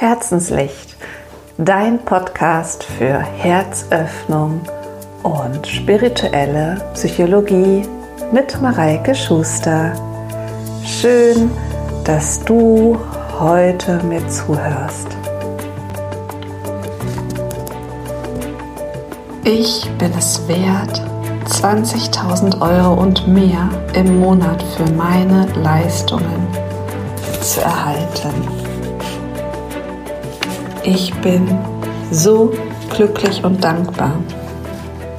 Herzenslicht, dein Podcast für Herzöffnung und spirituelle Psychologie mit Mareike Schuster. Schön, dass du heute mir zuhörst. Ich bin es wert, 20.000 Euro und mehr im Monat für meine Leistungen zu erhalten. Ich bin so glücklich und dankbar,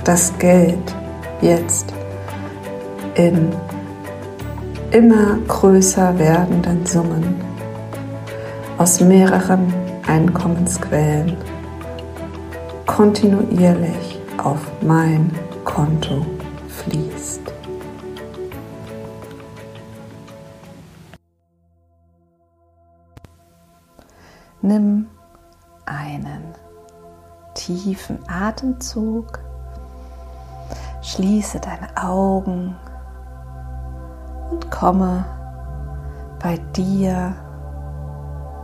dass Geld jetzt in immer größer werdenden Summen aus mehreren Einkommensquellen kontinuierlich auf mein Konto fließt. Nimm einen tiefen Atemzug. Schließe deine Augen und komme bei dir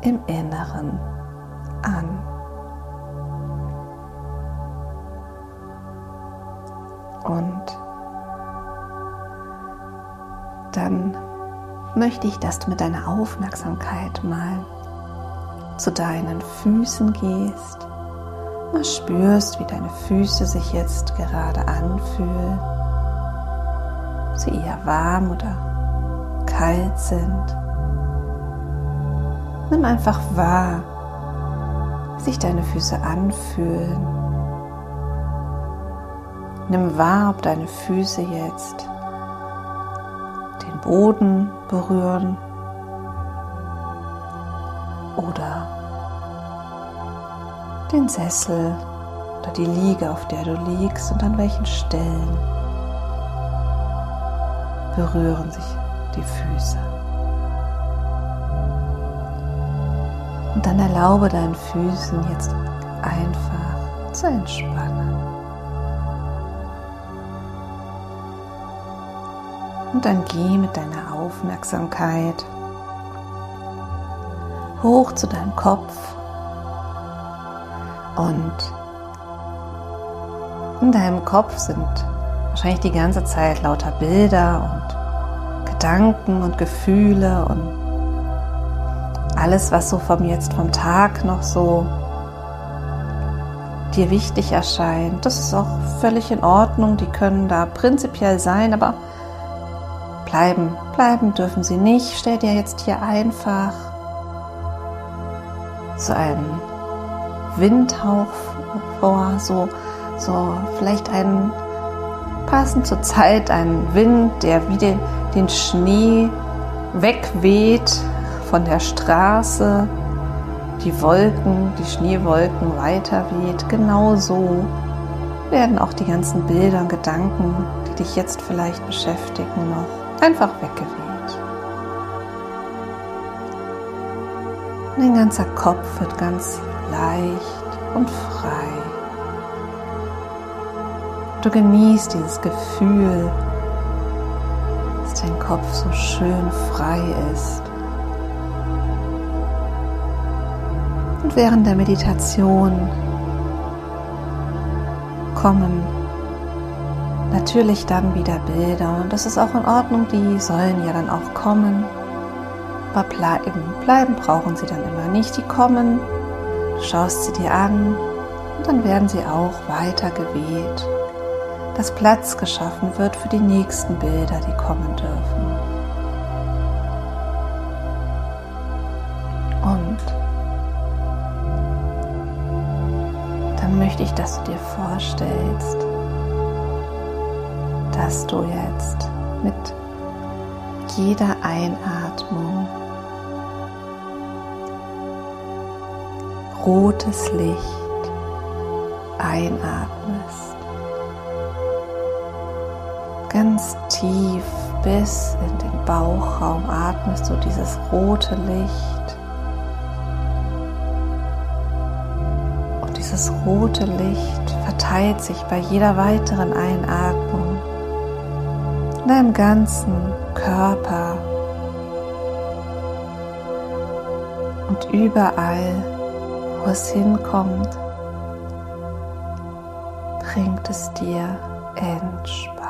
im Inneren an. Und dann möchte ich, dass du mit deiner Aufmerksamkeit mal zu deinen Füßen gehst, mal spürst, wie deine Füße sich jetzt gerade anfühlen, ob sie eher warm oder kalt sind. Nimm einfach wahr, wie sich deine Füße anfühlen. Nimm wahr, ob deine Füße jetzt den Boden berühren oder den Sessel oder die Liege, auf der du liegst und an welchen Stellen berühren sich die Füße. Und dann erlaube deinen Füßen jetzt einfach zu entspannen. Und dann geh mit deiner Aufmerksamkeit hoch zu deinem Kopf und in deinem Kopf sind wahrscheinlich die ganze Zeit lauter Bilder und Gedanken und Gefühle und alles, was so vom jetzt vom Tag noch so dir wichtig erscheint. Das ist auch völlig in Ordnung. Die können da prinzipiell sein, aber bleiben, bleiben dürfen sie nicht. Stell dir jetzt hier einfach so einen Windhauch vor, so, so vielleicht einen passend zur Zeit einen Wind, der wie den, den Schnee wegweht von der Straße, die Wolken, die Schneewolken weiter weht. Genauso werden auch die ganzen Bilder und Gedanken, die dich jetzt vielleicht beschäftigen, noch einfach weggeweht. Dein ganzer Kopf wird ganz leicht und frei. Du genießt dieses Gefühl, dass dein Kopf so schön frei ist. Und während der Meditation kommen natürlich dann wieder Bilder und das ist auch in Ordnung, die sollen ja dann auch kommen. Aber bleiben, brauchen sie dann immer nicht. Die kommen, du schaust sie dir an und dann werden sie auch weiter geweht, dass Platz geschaffen wird für die nächsten Bilder, die kommen dürfen. Und dann möchte ich, dass du dir vorstellst, dass du jetzt mit jeder Einatmung rotes Licht einatmest. Ganz tief bis in den Bauchraum atmest du dieses rote Licht. Und dieses rote Licht verteilt sich bei jeder weiteren Einatmung in deinem ganzen Körper und überall wo es hinkommt, bringt es dir Entspannung.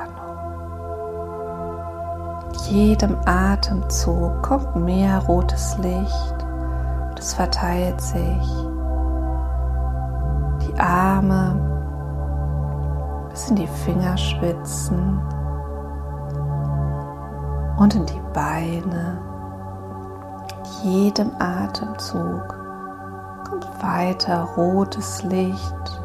Jedem Atemzug kommt mehr rotes Licht es verteilt sich. Die Arme bis in die Fingerspitzen und in die Beine. Jedem Atemzug kommt weiter rotes Licht,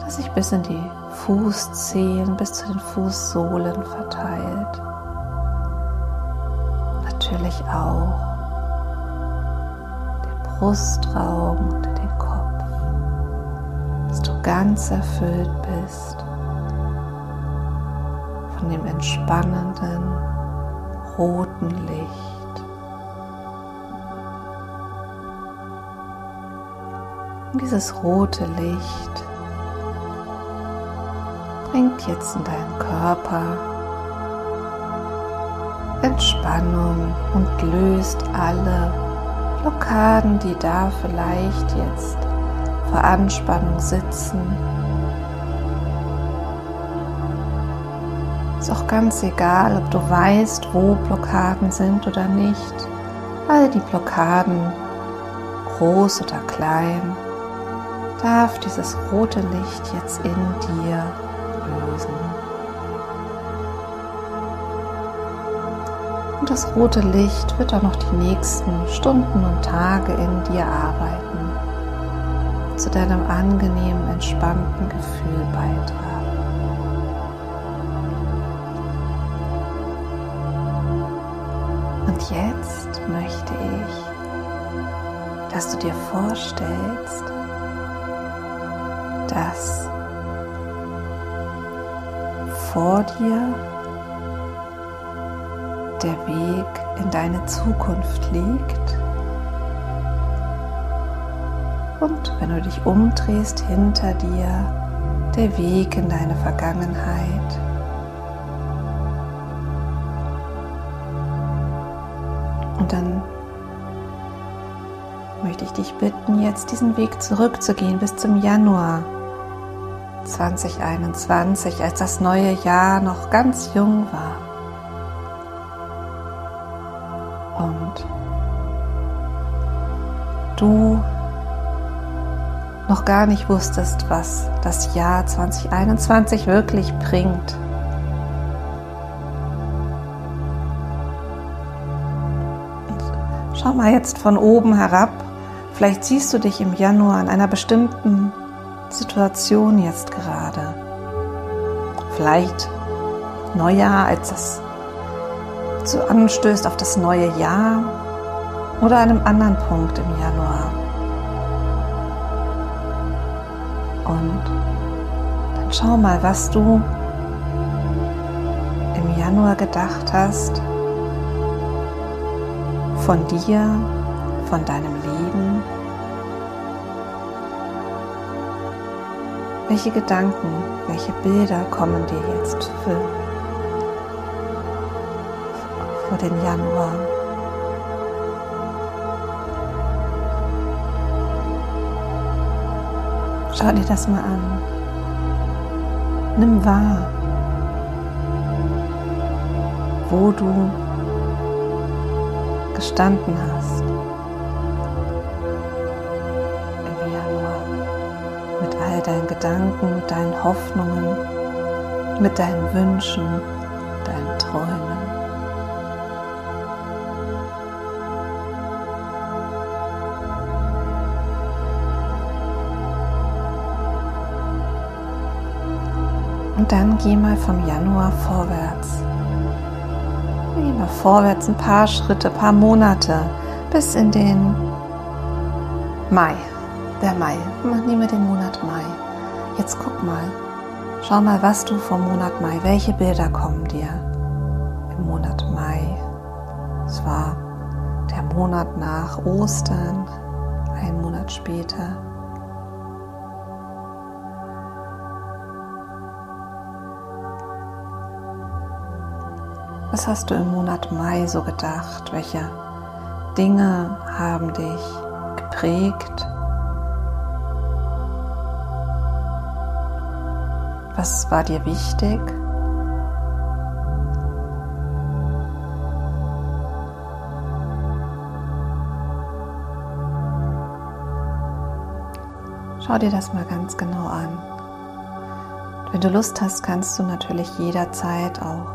das sich bis in die Fußzehen, bis zu den Fußsohlen verteilt. Natürlich auch den Brustraum und den Kopf, dass du ganz erfüllt bist von dem entspannenden roten Licht. Und dieses rote Licht bringt jetzt in deinen Körper Entspannung und löst alle Blockaden, die da vielleicht jetzt vor Anspannung sitzen. Ist auch ganz egal, ob du weißt, wo Blockaden sind oder nicht. All die Blockaden, groß oder klein, darf dieses rote Licht jetzt in dir lösen. Und das rote Licht wird auch noch die nächsten Stunden und Tage in dir arbeiten, zu deinem angenehmen, entspannten Gefühl beitragen. Und jetzt möchte ich, dass du dir vorstellst, dass vor dir der Weg in deine Zukunft liegt. Und wenn du dich umdrehst, hinter dir der Weg in deine Vergangenheit. Und dann möchte ich dich bitten, jetzt diesen Weg zurückzugehen bis zum Januar 2021, als das neue Jahr noch ganz jung war. Und du noch gar nicht wusstest, was das Jahr 2021 wirklich bringt. Schau mal jetzt von oben herab. Vielleicht siehst du dich im Januar an einer bestimmten Situation jetzt gerade. Vielleicht Neujahr, als es so anstößt auf das neue Jahr oder einem anderen Punkt im Januar. Und dann schau mal, was du im Januar gedacht hast von dir, von deinem Welche Gedanken, welche Bilder kommen dir jetzt für, für den Januar? Schau dir das mal an. Nimm wahr, wo du gestanden hast. All deinen Gedanken, mit deinen Hoffnungen, mit deinen Wünschen, deinen Träumen. Und dann geh mal vom Januar vorwärts. Geh mal vorwärts ein paar Schritte, ein paar Monate bis in den Mai der Mai. Nehme den Monat Mai. Jetzt guck mal. Schau mal, was du vom Monat Mai, welche Bilder kommen dir im Monat Mai. Es war der Monat nach Ostern, ein Monat später. Was hast du im Monat Mai so gedacht? Welche Dinge haben dich geprägt? Was war dir wichtig? Schau dir das mal ganz genau an. Wenn du Lust hast, kannst du natürlich jederzeit auch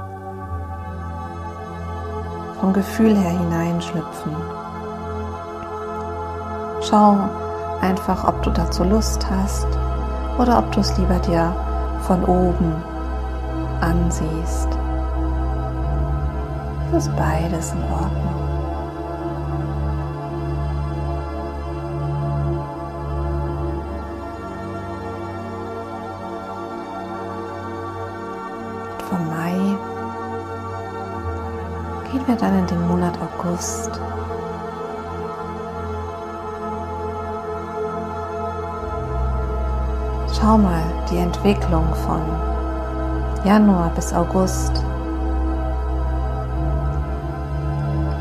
vom Gefühl her hineinschlüpfen. Schau einfach, ob du dazu Lust hast oder ob du es lieber dir von oben ansiehst. Ist beides in Ordnung. vom Mai gehen wir dann in den Monat August. Schau mal die Entwicklung von Januar bis August.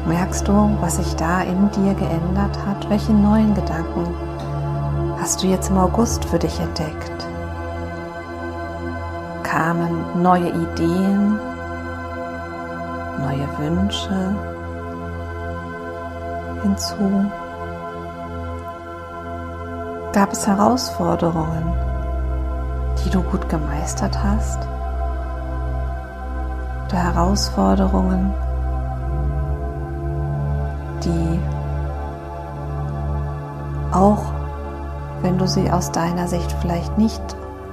Merkst du, was sich da in dir geändert hat? Welche neuen Gedanken hast du jetzt im August für dich entdeckt? kamen neue Ideen, neue Wünsche hinzu. Gab es Herausforderungen, die du gut gemeistert hast? Oder Herausforderungen, die auch wenn du sie aus deiner Sicht vielleicht nicht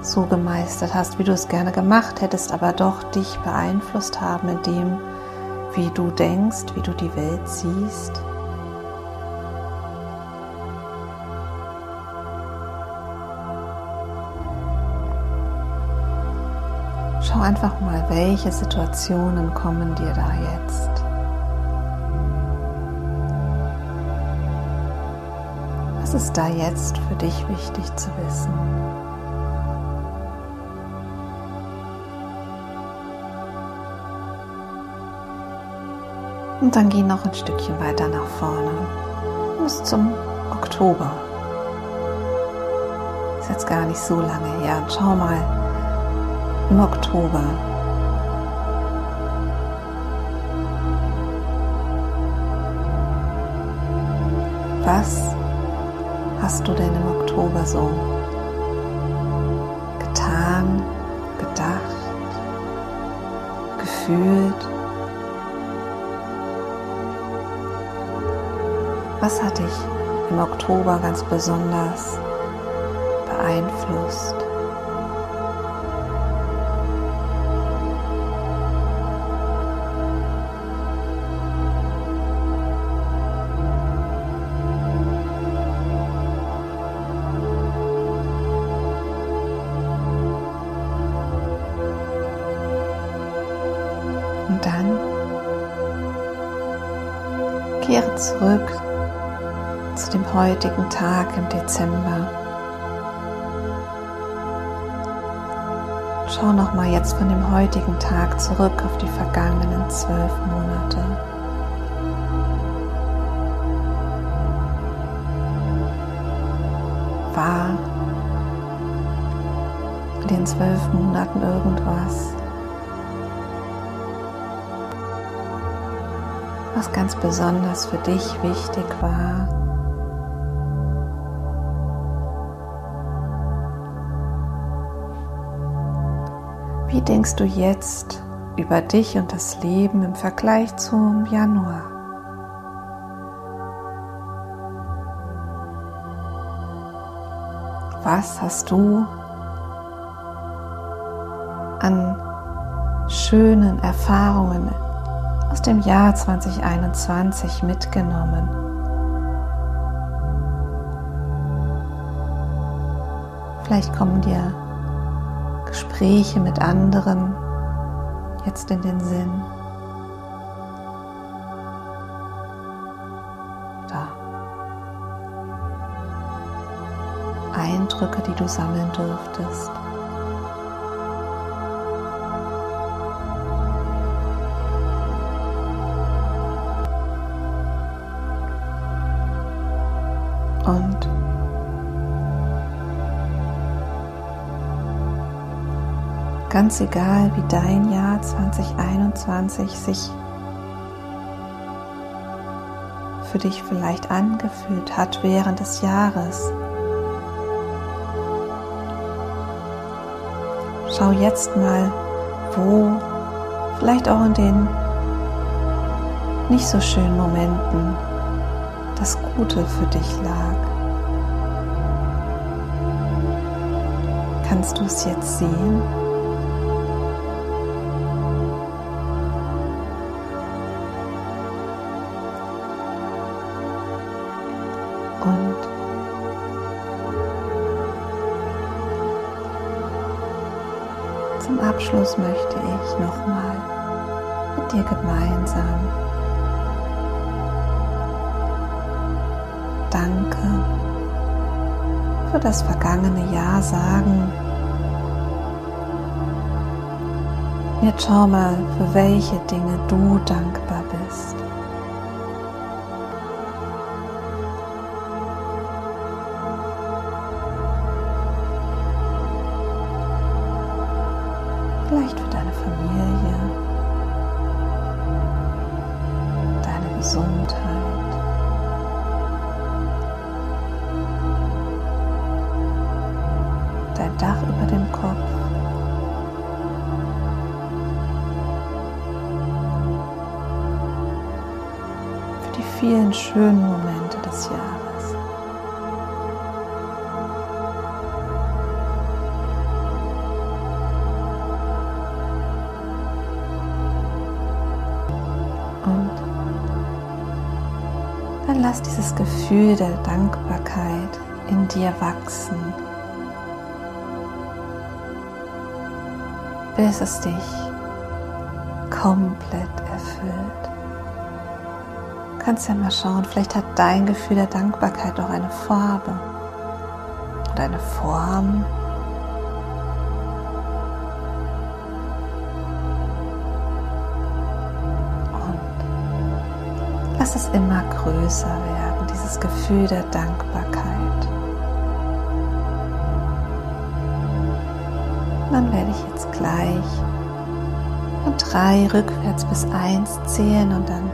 so gemeistert hast, wie du es gerne gemacht hättest, aber doch dich beeinflusst haben in dem, wie du denkst, wie du die Welt siehst. Einfach mal, welche Situationen kommen dir da jetzt. Was ist da jetzt für dich wichtig zu wissen? Und dann geh noch ein Stückchen weiter nach vorne bis zum Oktober. Ist jetzt gar nicht so lange her. Und schau mal im Oktober. Was hast du denn im Oktober so getan, gedacht, gefühlt? Was hat dich im Oktober ganz besonders beeinflusst? Kehre zurück zu dem heutigen Tag im Dezember. Schau noch mal jetzt von dem heutigen Tag zurück auf die vergangenen zwölf Monate. War in den zwölf Monaten irgendwas, was ganz besonders für dich wichtig war? Wie denkst du jetzt über dich und das Leben im Vergleich zum Januar? Was hast du an schönen Erfahrungen aus dem Jahr 2021 mitgenommen? Vielleicht kommen dir Gespräche mit anderen jetzt in den Sinn. Da. Eindrücke, die du sammeln dürftest. Und ganz egal, wie dein Jahr 2021 sich für dich vielleicht angefühlt hat während des Jahres. Schau jetzt mal, wo vielleicht auch in den nicht so schönen Momenten das Gute für dich lag. Kannst du es jetzt sehen? Und zum Abschluss möchte ich nochmal mit dir gemeinsam Danke für das vergangene Jahr sagen. Jetzt schau mal, für welche Dinge du dankbar bist. Vielen schönen Momente des Jahres. Und dann lass dieses Gefühl der Dankbarkeit in dir wachsen, bis es dich komplett erfüllt. Kannst ja mal schauen, vielleicht hat dein Gefühl der Dankbarkeit auch eine Farbe oder eine Form. Lass es immer größer werden, dieses Gefühl der Dankbarkeit. Dann werde ich jetzt gleich von drei rückwärts bis eins zählen und dann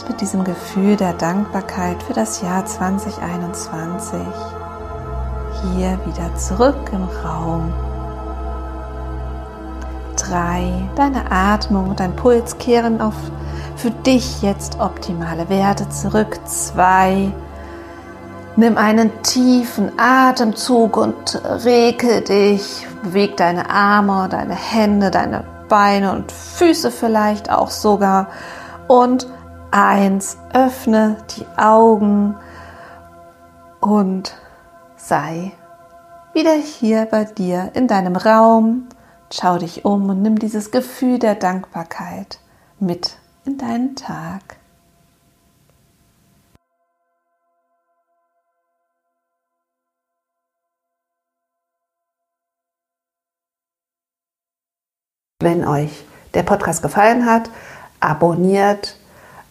du mit diesem Gefühl der Dankbarkeit für das Jahr 2021 hier wieder zurück im Raum. Drei, deine Atmung und dein Puls kehren auf für dich jetzt optimale Werte zurück. Zwei, nimm einen tiefen Atemzug und regel dich. Beweg deine Arme, deine Hände, deine Beine und Füße vielleicht auch sogar. Und eins, öffne die Augen und sei wieder hier bei dir in deinem Raum. Schau dich um und nimm dieses Gefühl der Dankbarkeit mit in deinen Tag. Wenn euch der Podcast gefallen hat, abonniert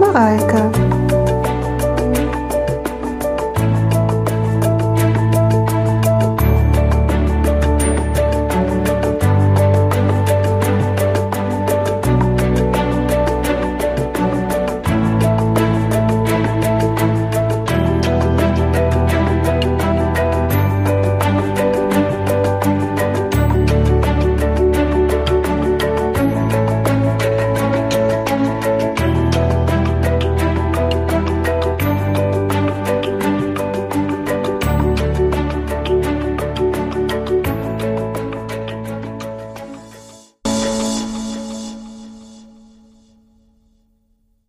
Mareike.